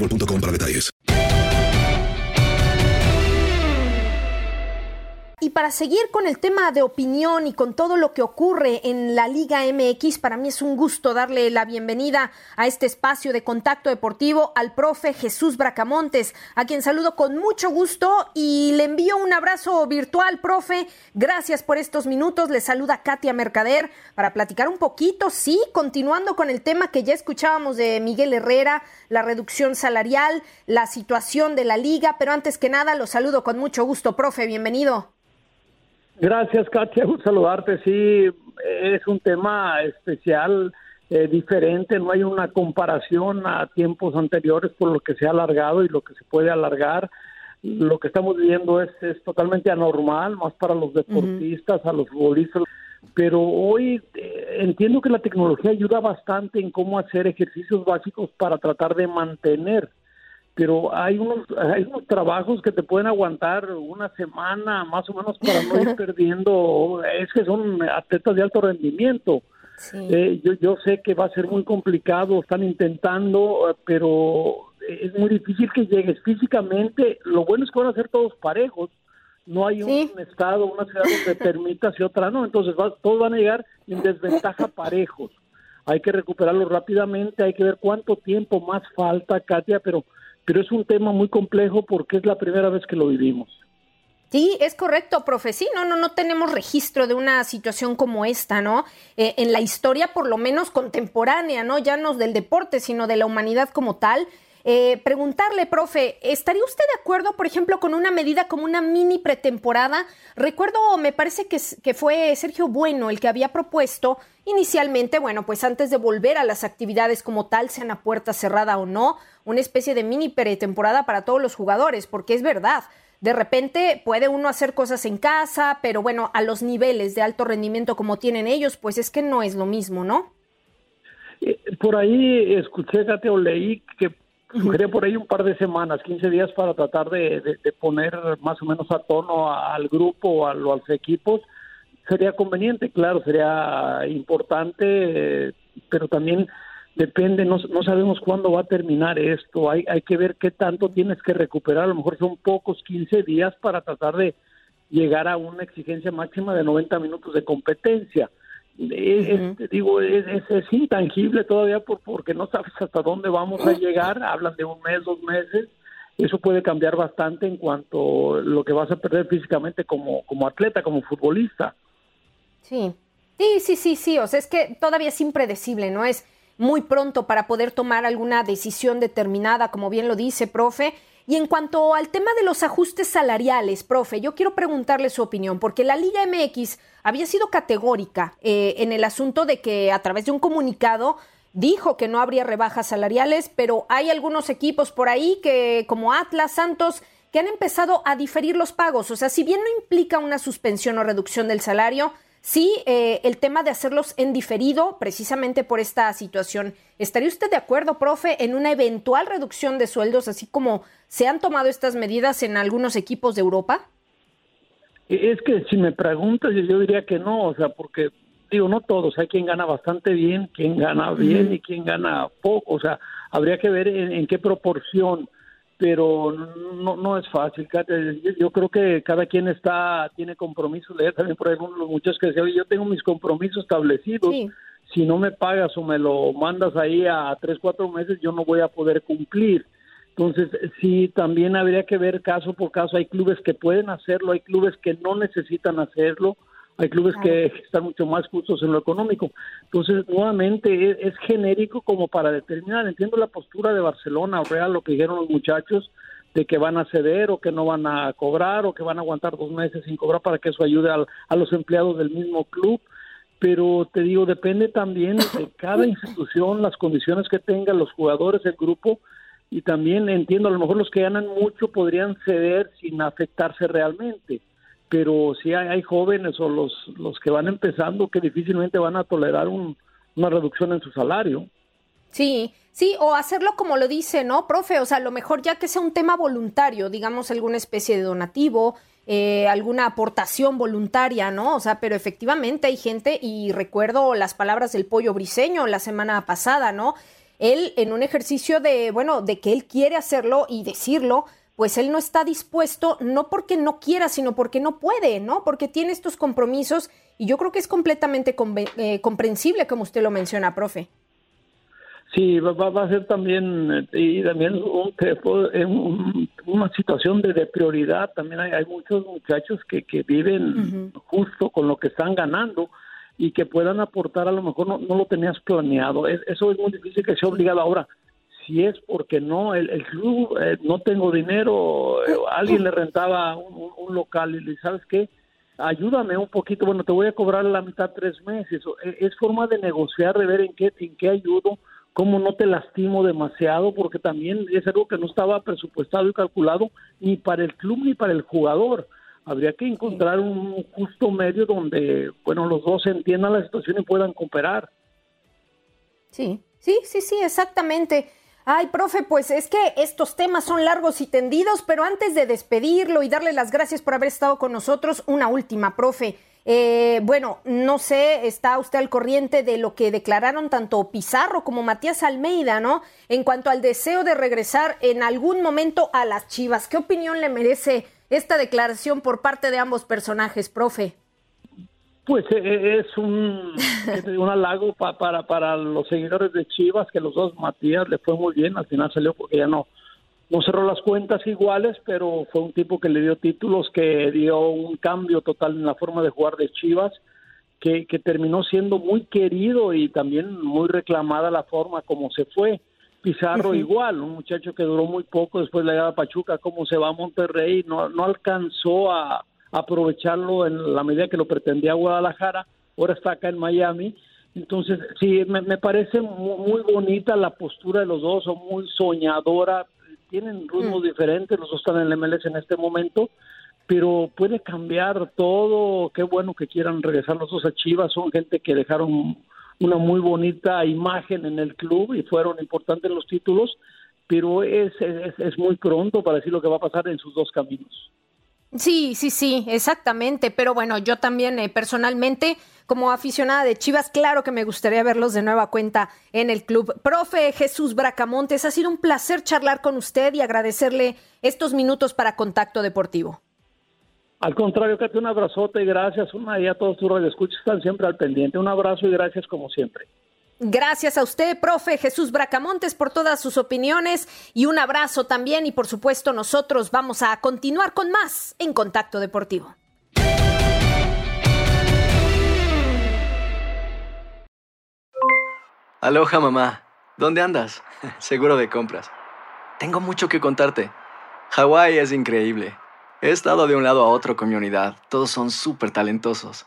boostmobile.com para detalles. Y para seguir con el tema de opinión y con todo lo que ocurre en la Liga MX, para mí es un gusto darle la bienvenida a este espacio de contacto deportivo al profe Jesús Bracamontes, a quien saludo con mucho gusto y le envío un abrazo virtual, profe. Gracias por estos minutos. Le saluda Katia Mercader para platicar un poquito, sí, continuando con el tema que ya escuchábamos de Miguel Herrera, la reducción salarial, la situación de la liga, pero antes que nada lo saludo con mucho gusto, profe. Bienvenido. Gracias, Katia. Un saludarte. Sí, es un tema especial, eh, diferente. No hay una comparación a tiempos anteriores por lo que se ha alargado y lo que se puede alargar. Lo que estamos viviendo es, es totalmente anormal, más para los deportistas, a los futbolistas. Pero hoy eh, entiendo que la tecnología ayuda bastante en cómo hacer ejercicios básicos para tratar de mantener pero hay unos, hay unos trabajos que te pueden aguantar una semana más o menos para no ir perdiendo, es que son atletas de alto rendimiento. Eh, yo, yo sé que va a ser muy complicado, están intentando, pero es muy difícil que llegues físicamente. Lo bueno es que van a ser todos parejos. No hay un estado, una ciudad donde permitas y otra no. Entonces va, todos van a llegar en desventaja parejos. Hay que recuperarlo rápidamente, hay que ver cuánto tiempo más falta, Katia, pero pero es un tema muy complejo porque es la primera vez que lo vivimos. Sí, es correcto, profe. Sí, no, no, tenemos registro de una situación como esta, ¿no? Eh, en la historia, por lo menos contemporánea, ¿no? Ya no del deporte, sino de la humanidad como tal. Eh, preguntarle, profe, ¿estaría usted de acuerdo, por ejemplo, con una medida como una mini pretemporada? Recuerdo, me parece que, fue Sergio Bueno el que había propuesto inicialmente, bueno, pues antes de volver a las actividades como tal, sean a puerta cerrada o no, una especie de mini pretemporada para todos los jugadores, porque es verdad. De repente puede uno hacer cosas en casa, pero bueno, a los niveles de alto rendimiento como tienen ellos, pues es que no es lo mismo, ¿no? Eh, Por ahí escuché, Katia, o leí que sugería por ahí un par de semanas, 15 días para tratar de, de- de poner más o menos a tono al grupo a, a los equipos. Sería conveniente, claro, sería importante, pero también depende, no, no sabemos cuándo va a terminar esto, hay, hay que ver qué tanto tienes que recuperar, a lo mejor son pocos, 15 días para tratar de llegar a una exigencia máxima de 90 minutos de competencia. Es, es- digo, es, es- es intangible todavía por, porque no sabes hasta dónde vamos a llegar, hablan de un mes, dos meses, eso puede cambiar bastante en cuanto a lo que vas a perder físicamente como, como atleta, como futbolista. Sí, sí, sí, sí, sí. O sea, es que todavía es impredecible, ¿no? Es muy pronto para poder tomar alguna decisión determinada, como bien lo dice, profe. Y en cuanto al tema de los ajustes salariales, profe, yo quiero preguntarle su opinión, porque la Liga MX había sido categórica eh, en el asunto de que a través de un comunicado dijo que no habría rebajas salariales, pero hay algunos equipos por ahí que, como Atlas, Santos, que han empezado a diferir los pagos. O sea, si bien no implica una suspensión o reducción del salario, sí eh, el tema de hacerlos en diferido, precisamente por esta situación. ¿Estaría usted de acuerdo, profe, en una eventual reducción de sueldos, así como se han tomado estas medidas en algunos equipos de Europa? Es que si me preguntas, yo diría que no, o sea, porque digo, no todos, hay quien gana bastante bien, quien gana bien y quien gana poco, o sea, habría que ver en qué proporción pero no, no es fácil. Yo creo que cada quien está tiene compromisos. También por ejemplo los muchachos que decían, yo tengo mis compromisos establecidos. Si no me pagas o me lo mandas ahí a tres, cuatro meses, yo no voy a poder cumplir. Entonces, sí, también habría que ver caso por caso. Hay clubes que pueden hacerlo, hay clubes que no necesitan hacerlo hay clubes que están mucho más justos en lo económico. Entonces, nuevamente, es, genérico como para determinar. Entiendo la postura de Barcelona o Real, lo que dijeron los muchachos, de que van a ceder o que no van a cobrar o que van a aguantar dos meses sin cobrar para que eso ayude a los empleados del mismo club. Pero te digo, depende también de cada institución, las condiciones que tengan los jugadores, el grupo, y también entiendo, a lo mejor los que ganan mucho podrían ceder sin afectarse realmente pero sí hay, jóvenes o los, los que van empezando que difícilmente van a tolerar una reducción en su salario. Sí, sí, o hacerlo como lo dice, ¿no, profe? O sea, a lo mejor ya que sea un tema voluntario, digamos alguna especie de donativo, eh, alguna aportación voluntaria, ¿no? O sea, pero efectivamente hay gente, y recuerdo las palabras del pollo briseño la semana pasada, ¿no? Él en un ejercicio de, bueno, de que él quiere hacerlo y decirlo, pues él no está dispuesto, no porque no quiera, sino porque no puede, ¿no? Porque tiene estos compromisos y yo creo que es completamente eh, comprensible, como usted lo menciona, profe. Sí, va, va, a ser también, y también un, una situación de, prioridad. También hay, muchos muchachos que, que viven justo con lo que están ganando y que puedan aportar, a lo mejor no, no lo tenías planeado. eso es muy difícil que sea obligado ahora si es porque no, el, el club, eh, no tengo dinero, eh, alguien le rentaba un, local y le ¿sabes qué? Ayúdame un poquito, bueno, te voy a cobrar la mitad tres meses. Eh, es, forma de negociar, de ver en qué, en qué ayudo, cómo no te lastimo demasiado, porque también es algo que no estaba presupuestado y calculado ni para el club ni para el jugador. Habría que encontrar un justo medio donde, bueno, los dos entiendan la situación y puedan cooperar. Sí, sí, sí, sí, exactamente. Ay, profe, pues es que estos temas son largos y tendidos, pero antes de despedirlo y darle las gracias por haber estado con nosotros, una última, profe. Eh, bueno, no sé, está usted al corriente de lo que declararon tanto Pizarro como Matías Almeida, ¿no? En cuanto al deseo de regresar en algún momento a las Chivas. ¿Qué opinión le merece esta declaración por parte de ambos personajes, profe? Pues eh, eh, es un, un halago para, para los seguidores de Chivas, que los dos, Matías le fue muy bien, al final salió porque ya no, no cerró las cuentas iguales, pero fue un tipo que le dio títulos, que dio un cambio total en la forma de jugar de Chivas, que, que terminó siendo muy querido y también muy reclamada la forma como se fue. Pizarro igual, un muchacho que duró muy poco después de la llegada a Pachuca, como se va a Monterrey, no, no alcanzó a, aprovecharlo en la medida que lo pretendía Guadalajara, ahora está acá en Miami. Entonces, sí, me, parece muy, bonita la postura de los dos, son muy soñadora, tienen rumos mm. diferentes, los dos están en el MLS en este momento, pero puede cambiar todo, qué bueno que quieran regresar los dos a Chivas, son gente que dejaron una muy bonita imagen en el club y fueron importantes los títulos, pero es, es, es muy pronto para decir lo que va a pasar en sus dos caminos. Sí, sí, sí, exactamente. Pero bueno, yo también eh, personalmente, como aficionada de Chivas, claro que me gustaría verlos de nueva cuenta en el club. Profe Jesús Bracamontes, ha sido un placer charlar con usted y agradecerle estos minutos para Contacto Deportivo. Al contrario, Katy, un abrazote y gracias. Una y a todos tus radioescuchas están siempre al pendiente. Un abrazo y gracias como siempre. Gracias a usted, profe Jesús Bracamontes, por todas sus opiniones y un abrazo también. Y por supuesto, nosotros vamos a continuar con más en Contacto Deportivo. Aloha mamá. ¿Dónde andas? Seguro de compras. Tengo mucho que contarte. Hawái es increíble. He estado de un lado a otro con mi unidad. Todos son súper talentosos.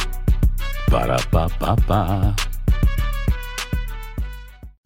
Para, pa, pa, pa.